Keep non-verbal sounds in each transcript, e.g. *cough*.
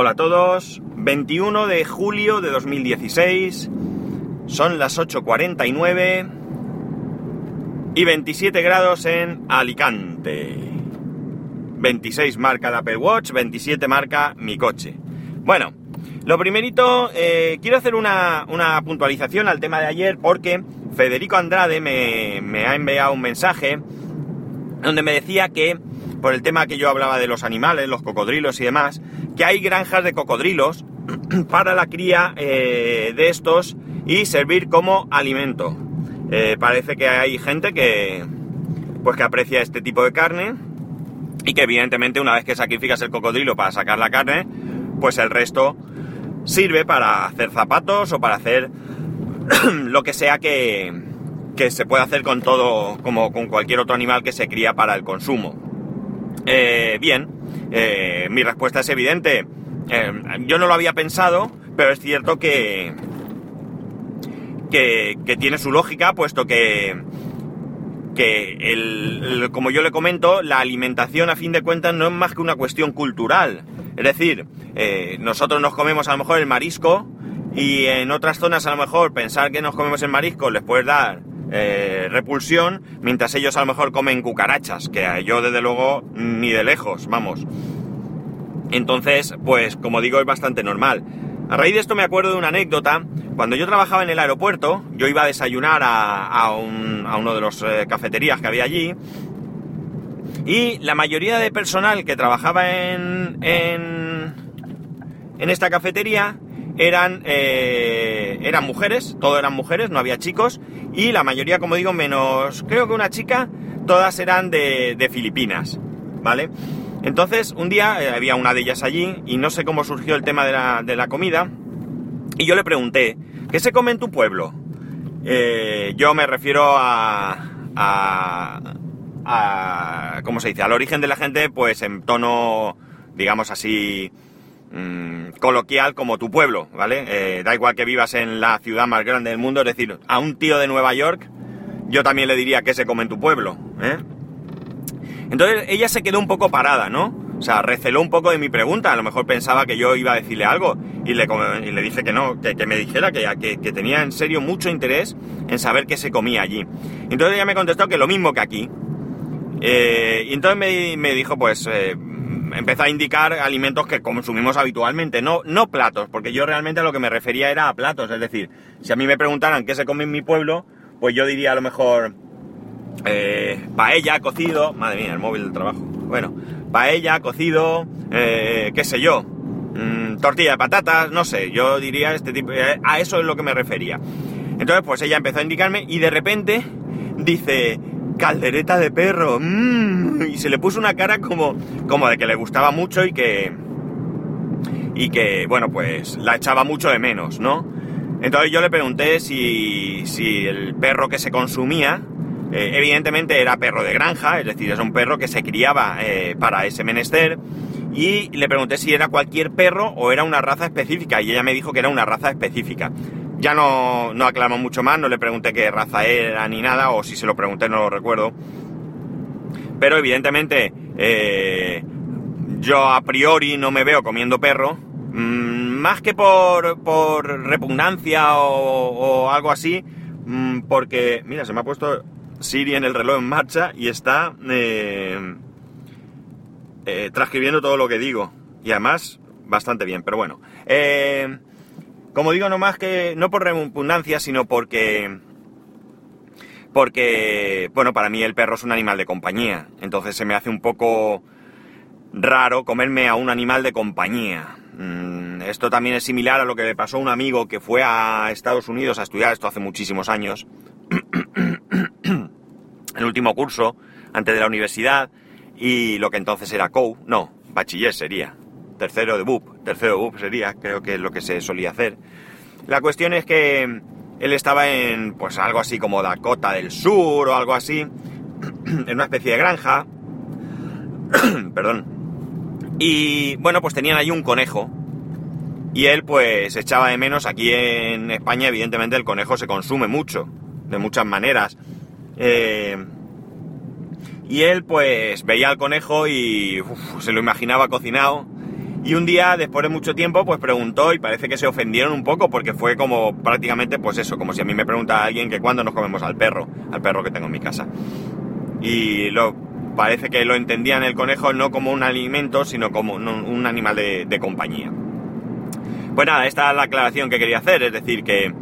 Hola a todos, 21 de julio de 2016, son las 8.49 y 27 grados en Alicante. 26 marca el Apple Watch, 27 marca mi coche. Bueno, lo primerito, eh, quiero hacer una, una, puntualización al tema de ayer porque Federico Andrade me, me ha enviado un mensaje donde me decía que, por el tema que yo hablaba de los animales, los cocodrilos y demás, que hay granjas de cocodrilos *clears throat* para la cría eh, de estos y servir como alimento. Eh, parece que hay gente que, pues que aprecia este tipo de carne y que evidentemente una vez que sacrificas el cocodrilo para sacar la carne, pues el resto sirve para hacer zapatos o para hacer *clears throat* lo que sea que, que se puede hacer con todo, como con cualquier otro animal que se cría para el consumo. Eh, bien, eh, mi respuesta es evidente. Eh, yo no lo había pensado, pero es cierto que, que, tiene su lógica, puesto que, que el, como yo le comento, la alimentación a fin de cuentas no es más que una cuestión cultural. Es decir, nosotros nos comemos a lo mejor el marisco y en otras zonas a lo mejor pensar que nos comemos el marisco les puede dar eh, repulsión, mientras ellos a lo mejor comen cucarachas, que yo desde luego ni de lejos, vamos. Entonces, pues como digo, es bastante normal. A raíz de esto me acuerdo de una anécdota. Cuando yo trabajaba en el aeropuerto, yo iba a desayunar a, a, uno de los eh, cafeterías que había allí. Y la mayoría de personal que trabajaba en, en, en esta cafetería eran, eh, eran mujeres, todo eran mujeres, no había chicos, y la mayoría, como digo, menos, creo que una chica, todas eran de, de Filipinas, ¿vale? Entonces, un día eh, había una de ellas allí, y no sé cómo surgió el tema de la, de la comida, y yo le pregunté, ¿qué se come en tu pueblo? Eh, yo me refiero a, a, a, ¿cómo se dice? Al origen de la gente, pues en tono, digamos así, Mm, coloquial como tu pueblo, ¿vale? Eh, da igual que vivas en la ciudad más grande del mundo, es decir, a un tío de Nueva York, yo también le diría que se come en tu pueblo, ¿eh? Entonces ella se quedó un poco parada, ¿no? O sea, receló un poco de mi pregunta, a lo mejor pensaba que yo iba a decirle algo y le, dije que no, que, me dijera que, que, tenía en serio mucho interés en saber qué se comía allí. Entonces ella me contestó que lo mismo que aquí. Eh, y entonces me, me dijo, pues, empezó a indicar alimentos que consumimos habitualmente, no, no platos, porque yo realmente a lo que me refería era a platos, es decir, si a mí me preguntaran qué se come en mi pueblo, pues yo diría a lo mejor eh, paella, cocido, madre mía, el móvil del trabajo, bueno, paella, cocido, eh, qué sé yo, mm, tortilla de patatas, no sé, yo diría este tipo, eh, a eso es lo que me refería. Entonces, pues ella empezó a indicarme y de repente dice, caldereta de perro. Mm, y se le puso una cara como, como de que le gustaba mucho y que. Y que, bueno, pues la echaba mucho de menos, ¿no? Entonces yo le pregunté si, si el perro que se consumía, eh, evidentemente era perro de granja, es decir, es un perro que se criaba eh, para ese menester. Y le pregunté si era cualquier perro o era una raza específica, y ella me dijo que era una raza específica. Ya no, no aclaramos mucho más, no le pregunté qué raza era ni nada, o si se lo pregunté no lo recuerdo. Pero evidentemente eh, yo a priori no me veo comiendo perro, mm, más que por, por repugnancia o, algo así, mm, porque, mira, se me ha puesto Siri en el reloj en marcha y está eh, eh, transcribiendo todo lo que digo. Y además, bastante bien, pero bueno. Como digo, no más que, no por repugnancia, sino porque, porque, bueno, para mí el perro es un animal de compañía, entonces se me hace un poco raro comerme a un animal de compañía. Mm, esto también es similar a lo que le pasó a un amigo que fue a Estados Unidos a estudiar. Esto hace muchísimos años, *coughs* el último curso, antes de la universidad, y lo que entonces era COU, no, bachiller sería, tercero de BUP, tercero de BUP sería, creo que es lo que se solía hacer. La cuestión es que él estaba en, pues algo así como Dakota del Sur o algo así, *clears throat* en una especie de granja, *clears throat* perdón, y bueno, pues tenían ahí un conejo, y él pues echaba de menos, aquí en España evidentemente el conejo se consume mucho, de muchas maneras, eh, y él pues veía al conejo y se lo imaginaba cocinado, Y un día, después de mucho tiempo, pues preguntó y parece que se ofendieron un poco porque fue como prácticamente, pues eso, como si a mí me pregunta alguien que cuándo nos comemos al perro, al perro que tengo en mi casa. Y lo, parece que lo entendían el conejo no como un alimento, sino como un, animal de, compañía. Pues nada, esta es la aclaración que quería hacer, es decir, que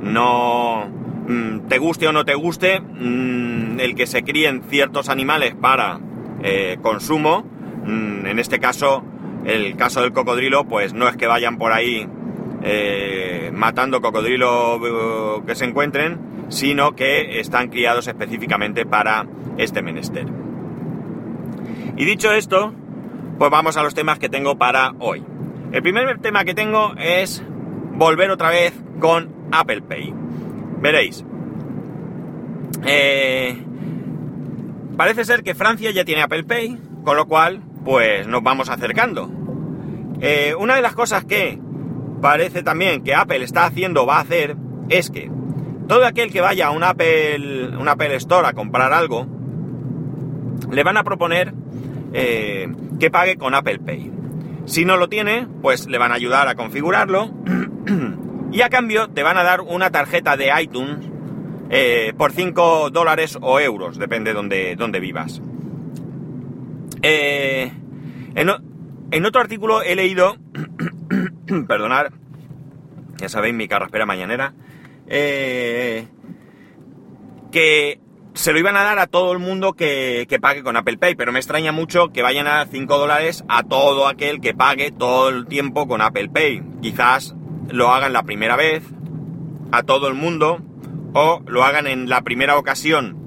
no mm, te guste o no te guste, mm, el que se críen ciertos animales para eh, consumo, mm, en este caso el caso del cocodrilo, pues no es que vayan por ahí eh, matando cocodrilos eh, que se encuentren, sino que están criados específicamente para este menester. Y dicho esto, pues vamos a los temas que tengo para hoy. El primer tema que tengo es volver otra vez con Apple Pay. Veréis. Eh, parece ser que Francia ya tiene Apple Pay, con lo cual pues nos vamos acercando. Eh, una de las cosas que parece también que Apple está haciendo, va a hacer, es que todo aquel que vaya a un Apple, un Apple Store a comprar algo, le van a proponer eh, que pague con Apple Pay. Si no lo tiene, pues le van a ayudar a configurarlo *clears throat* y a cambio te van a dar una tarjeta de iTunes eh, por 5 dólares o euros, depende de donde, donde vivas. Eh, en, otro artículo he leído, *coughs* perdonar, ya sabéis mi carraspera mañanera, eh, que se lo iban a dar a todo el mundo que, pague con Apple Pay, pero me extraña mucho que vayan a dar 5 dólares a todo aquel que pague todo el tiempo con Apple Pay. Quizás lo hagan la primera vez, a todo el mundo, o lo hagan en la primera ocasión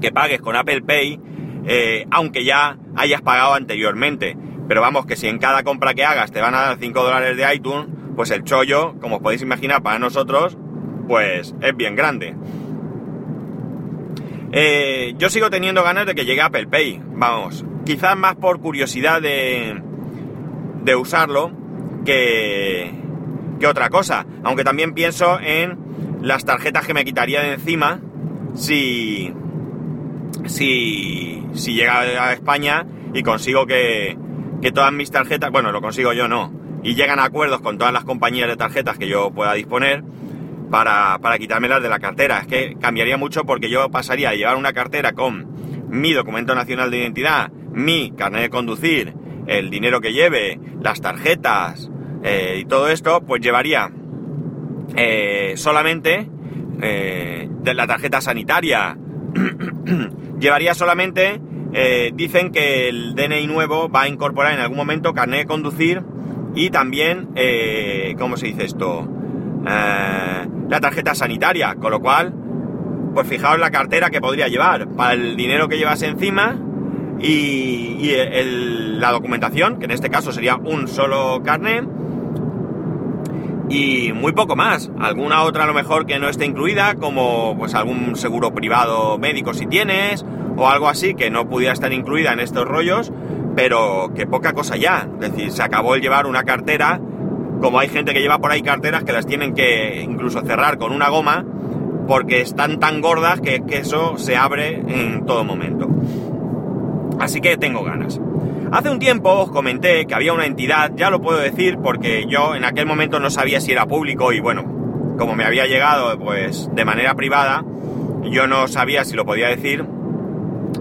que pagues con Apple Pay eh, aunque ya hayas pagado anteriormente. Pero vamos, que si en cada compra que hagas te van a dar 5 dólares de iTunes, pues el chollo, como os podéis imaginar, para nosotros, pues es bien grande. Eh, yo sigo teniendo ganas de que llegue Apple Pay, vamos, quizás más por curiosidad de, de usarlo que, que otra cosa. Aunque también pienso en las tarjetas que me quitaría de encima si, si, si llega a España y consigo que, que todas mis tarjetas, bueno, lo consigo yo no, y llegan a acuerdos con todas las compañías de tarjetas que yo pueda disponer para, para quitármelas de la cartera. Es que cambiaría mucho porque yo pasaría a llevar una cartera con mi documento nacional de identidad, mi carnet de conducir, el dinero que lleve, las tarjetas eh, y todo esto, pues llevaría eh, solamente eh, de la tarjeta sanitaria *clears throat* *coughs* llevaría solamente, eh, dicen que el DNI nuevo va a incorporar en algún momento carnet de conducir y también, eh, ¿cómo se dice esto? Eh, la tarjeta sanitaria, con lo cual, pues fijaos la cartera que podría llevar para el dinero que llevas encima y, la documentación, que en este caso sería un solo carnet y muy poco más. Alguna otra a lo mejor que no esté incluida, como pues algún seguro privado médico si tienes, o algo así que no pudiera estar incluida en estos rollos, pero que poca cosa ya. Es decir, se acabó el llevar una cartera, como hay gente que lleva por ahí carteras que las tienen que incluso cerrar con una goma, porque están tan gordas que, que eso se abre en todo momento. Así que tengo ganas. Hace un tiempo os comenté que había una entidad, ya lo puedo decir porque yo en aquel momento no sabía si era público y bueno, como me había llegado pues de manera privada, yo no sabía si lo podía decir,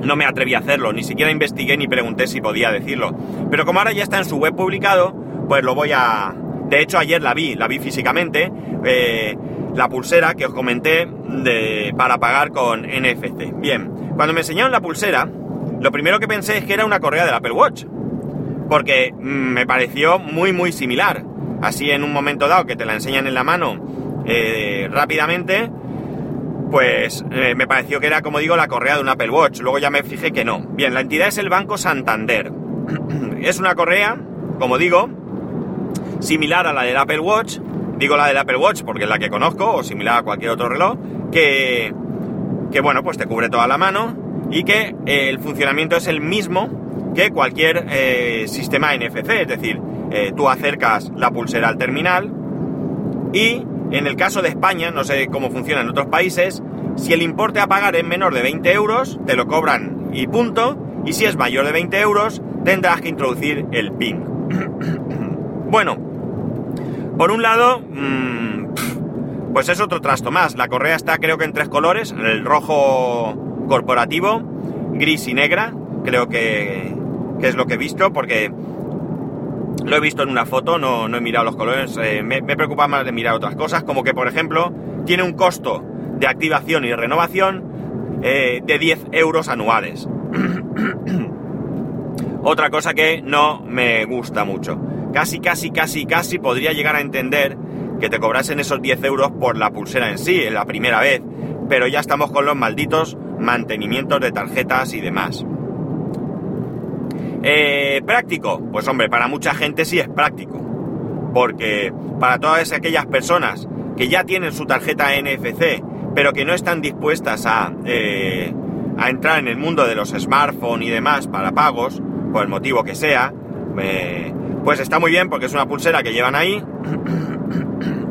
no me atreví a hacerlo, ni siquiera investigué ni pregunté si podía decirlo. Pero como ahora ya está en su web publicado, pues lo voy a... De hecho ayer la vi, la vi físicamente, eh, la pulsera que os comenté para pagar con NFC. Bien, cuando me enseñaron la pulsera, lo primero que pensé es que era una correa del Apple Watch, porque mm, me pareció muy muy similar. Así en un momento dado que te la enseñan en la mano eh, rápidamente, pues eh, me pareció que era, como digo, la correa de un Apple Watch. Luego ya me fijé que no. Bien, la entidad es el Banco Santander. *clears throat* es una correa, como digo, similar a la del Apple Watch. Digo la del Apple Watch porque es la que conozco, o similar a cualquier otro reloj, que, que bueno, pues te cubre toda la mano y que eh, el funcionamiento es el mismo que cualquier eh, sistema NFC, es decir, eh, tú acercas la pulsera al terminal y en el caso de España, no sé cómo funciona en otros países, si el importe a pagar es menor de 20 euros, te lo cobran y punto, y si es mayor de 20 euros, tendrás que introducir el PIN. *clears throat* Bueno, por un lado, mmm, pues es otro trasto más. La correa está creo que en tres colores, el rojo corporativo, gris y negra, creo que, es lo que he visto, porque lo he visto en una foto, no, no he mirado los colores, eh, me, me, preocupa más de mirar otras cosas, como que por ejemplo tiene un costo de activación y renovación eh, de 10 euros anuales. *clears throat* Otra cosa que no me gusta mucho. Casi, casi, casi, casi podría llegar a entender que te cobrasen esos 10 euros por la pulsera en sí, en la primera vez, pero ya estamos con los malditos mantenimientos de tarjetas y demás. Eh, ¿Práctico? Pues hombre, para mucha gente sí es práctico, porque para todas aquellas personas que ya tienen su tarjeta NFC, pero que no están dispuestas a, eh, a entrar en el mundo de los smartphones y demás para pagos, por el motivo que sea, eh, pues está muy bien porque es una pulsera que llevan ahí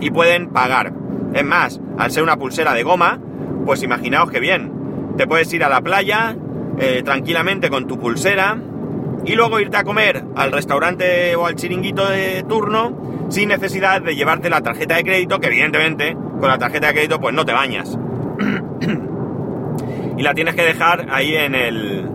y pueden pagar. Es más, al ser una pulsera de goma, pues imaginaos que bien, te puedes ir a la playa eh, tranquilamente con tu pulsera y luego irte a comer al restaurante o al chiringuito de turno sin necesidad de llevarte la tarjeta de crédito, que evidentemente con la tarjeta de crédito pues no te bañas. *clears throat* y la tienes que dejar ahí en el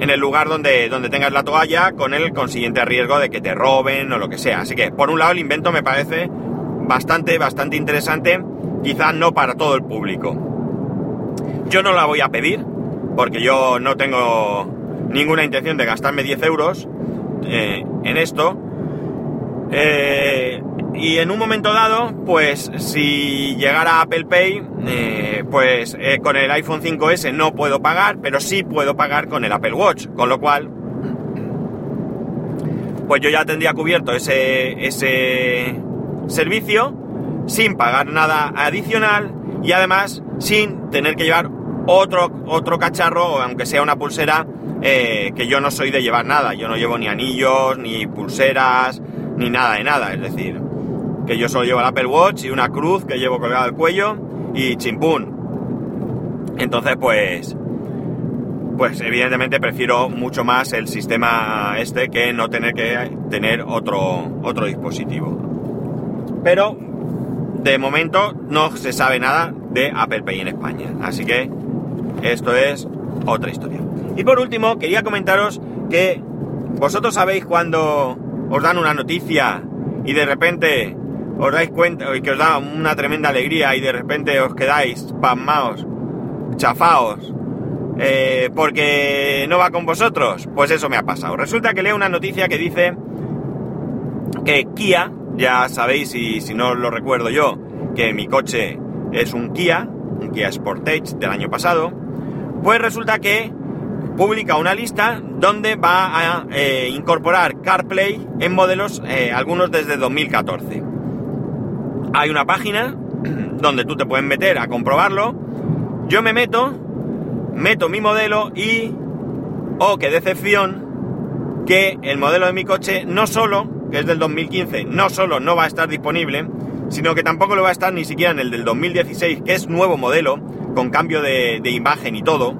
en el lugar donde, donde tengas la toalla con el consiguiente riesgo de que te roben o lo que sea. Así que, por un lado, el invento me parece bastante, bastante interesante, quizás no para todo el público. Yo no la voy a pedir, porque yo no tengo ninguna intención de gastarme 10 euros eh, en esto. Eh, y en un momento dado, pues si llegara Apple Pay, eh, pues con el iPhone 5S no puedo pagar, pero sí puedo pagar con el Apple Watch, con lo cual, pues yo ya tendría cubierto ese, ese servicio sin pagar nada adicional y además sin tener que llevar otro, otro cacharro, aunque sea una pulsera, eh, que yo no soy de llevar nada. Yo no llevo ni anillos, ni pulseras, ni nada de nada. Es decir, que yo solo llevo el Apple Watch y una cruz que llevo colgada al cuello y chimpún. Entonces, pues, pues evidentemente prefiero mucho más el sistema este que no tener que tener otro, otro dispositivo. Pero, de momento, no se sabe nada de Apple Pay en España. Así que, esto es otra historia. Y por último, quería comentaros que vosotros sabéis cuando os dan una noticia y de repente os dais cuenta y que os da una tremenda alegría y de repente os quedáis pasmaos, chafaos, eh, porque no va con vosotros, pues eso me ha pasado. Resulta que leo una noticia que dice que Kia, ya sabéis y si no lo recuerdo yo, que mi coche es un Kia, un Kia Sportage del año pasado, pues resulta que publica una lista donde va a eh, incorporar CarPlay en modelos, eh, algunos desde 2014 hay una página *clears throat* donde tú te puedes meter a comprobarlo. Yo me meto, meto mi modelo y, oh, qué decepción, que el modelo de mi coche no solo, que es del 2015, no solo no va a estar disponible, sino que tampoco lo va a estar ni siquiera en el del 2016, que es nuevo modelo, con cambio de, imagen y todo.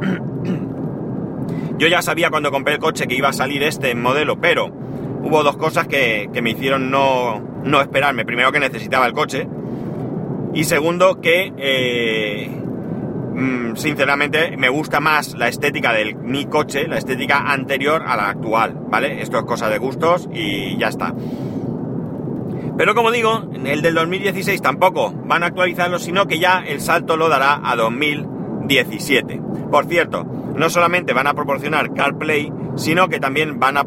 *clears throat* Yo ya sabía cuando compré el coche que iba a salir este modelo, pero hubo dos cosas que, me hicieron no, no esperarme. Primero que necesitaba el coche. Y segundo que, eh, mm, sinceramente, me gusta más la estética de mi coche, la estética anterior a la actual, ¿vale? Esto es cosa de gustos y ya está. Pero como digo, el del 2016 tampoco van a actualizarlo, sino que ya el salto lo dará a 2017. Por cierto, no solamente van a proporcionar CarPlay, sino que también van a,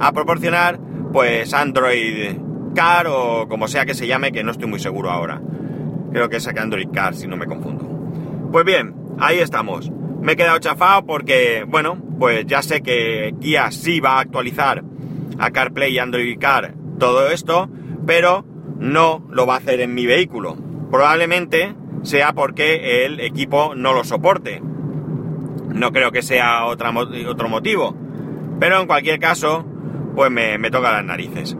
a, proporcionar pues Android Car o como sea que se llame, que no estoy muy seguro ahora. Creo que es Android Car, si no me confundo. Pues bien, ahí estamos. Me he quedado chafado porque, bueno, pues ya sé que Kia sí va a actualizar a CarPlay y Android Car todo esto, pero no lo va a hacer en mi vehículo. Probablemente sea porque el equipo no lo soporte. No creo que sea otro motivo. Pero en cualquier caso, pues me, toca las narices.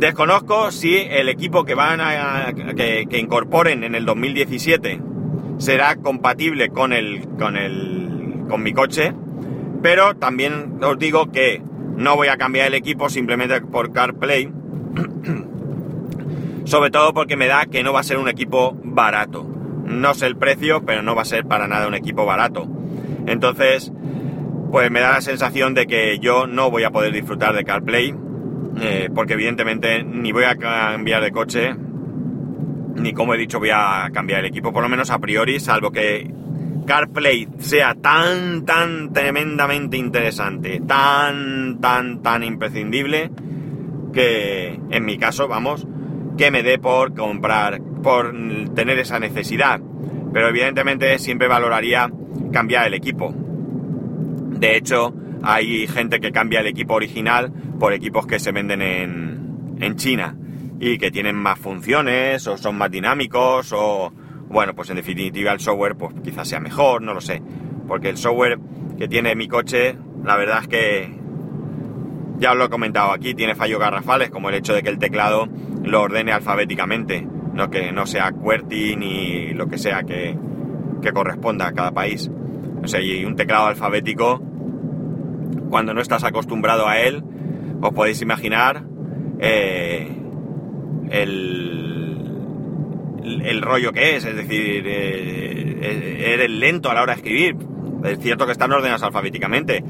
Desconozco si el equipo que van a que, incorporen en el 2017 será compatible con el con el con mi coche, pero también os digo que no voy a cambiar el equipo simplemente por CarPlay. *clears throat* Sobre todo porque me da que no va a ser un equipo barato. No sé el precio, pero no va a ser para nada un equipo barato. Entonces, pues me da la sensación de que yo no voy a poder disfrutar de CarPlay. Eh, porque evidentemente ni voy a cambiar de coche, ni como he dicho voy a cambiar el equipo, por lo menos a priori, salvo que CarPlay sea tan, tan tremendamente interesante, tan, tan, tan imprescindible, que en mi caso, vamos, que me dé por comprar, por tener esa necesidad. Pero evidentemente siempre valoraría cambiar el equipo. De hecho, hay gente que cambia el equipo original por equipos que se venden en, en China y que tienen más funciones o son más dinámicos o bueno pues en definitiva el software pues quizás sea mejor no lo sé. Porque el software que tiene mi coche la verdad es que ya os lo he comentado aquí tiene fallos garrafales como el hecho de que el teclado lo ordene alfabéticamente no que no sea QWERTY ni lo que sea que, que corresponda a cada país. O sea y un teclado alfabético cuando no estás acostumbrado a él os podéis imaginar eh, el, el rollo que es, es decir, eh, eres lento a la hora de escribir. Es cierto que están ordenados alfabéticamente,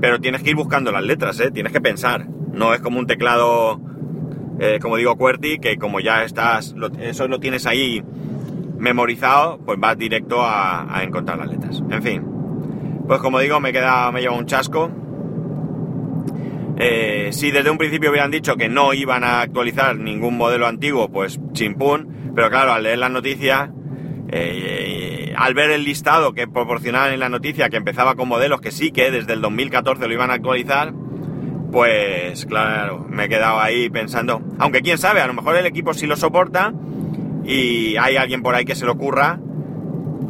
pero tienes que ir buscando las letras, ¿eh? tienes que pensar. No es como un teclado, eh, como digo, QWERTY, que como ya estás, eso lo tienes ahí memorizado, pues vas directo a, encontrar las letras. En fin, pues como digo, me queda, me lleva un chasco. Eh, si desde un principio hubieran dicho que no iban a actualizar ningún modelo antiguo, pues chimpún. Pero claro, al leer la noticia, eh, al ver el listado que proporcionaban en la noticia, que empezaba con modelos que sí que desde el 2014 lo iban a actualizar, pues claro, me he quedado ahí pensando, aunque quién sabe, a lo mejor el equipo sí lo soporta y hay alguien por ahí que se lo ocurra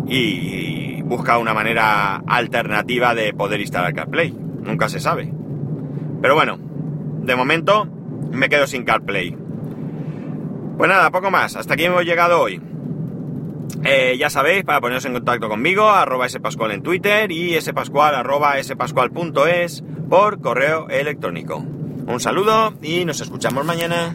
y busca una manera alternativa de poder instalar CarPlay. Nunca se sabe. Pero bueno, de momento me quedo sin CarPlay. Pues nada, poco más. Hasta aquí hemos llegado hoy. Eh, ya sabéis, para poneros en contacto conmigo, arroba spascual en Twitter y spascual arroba spascual.es por correo electrónico. Un saludo y nos escuchamos mañana.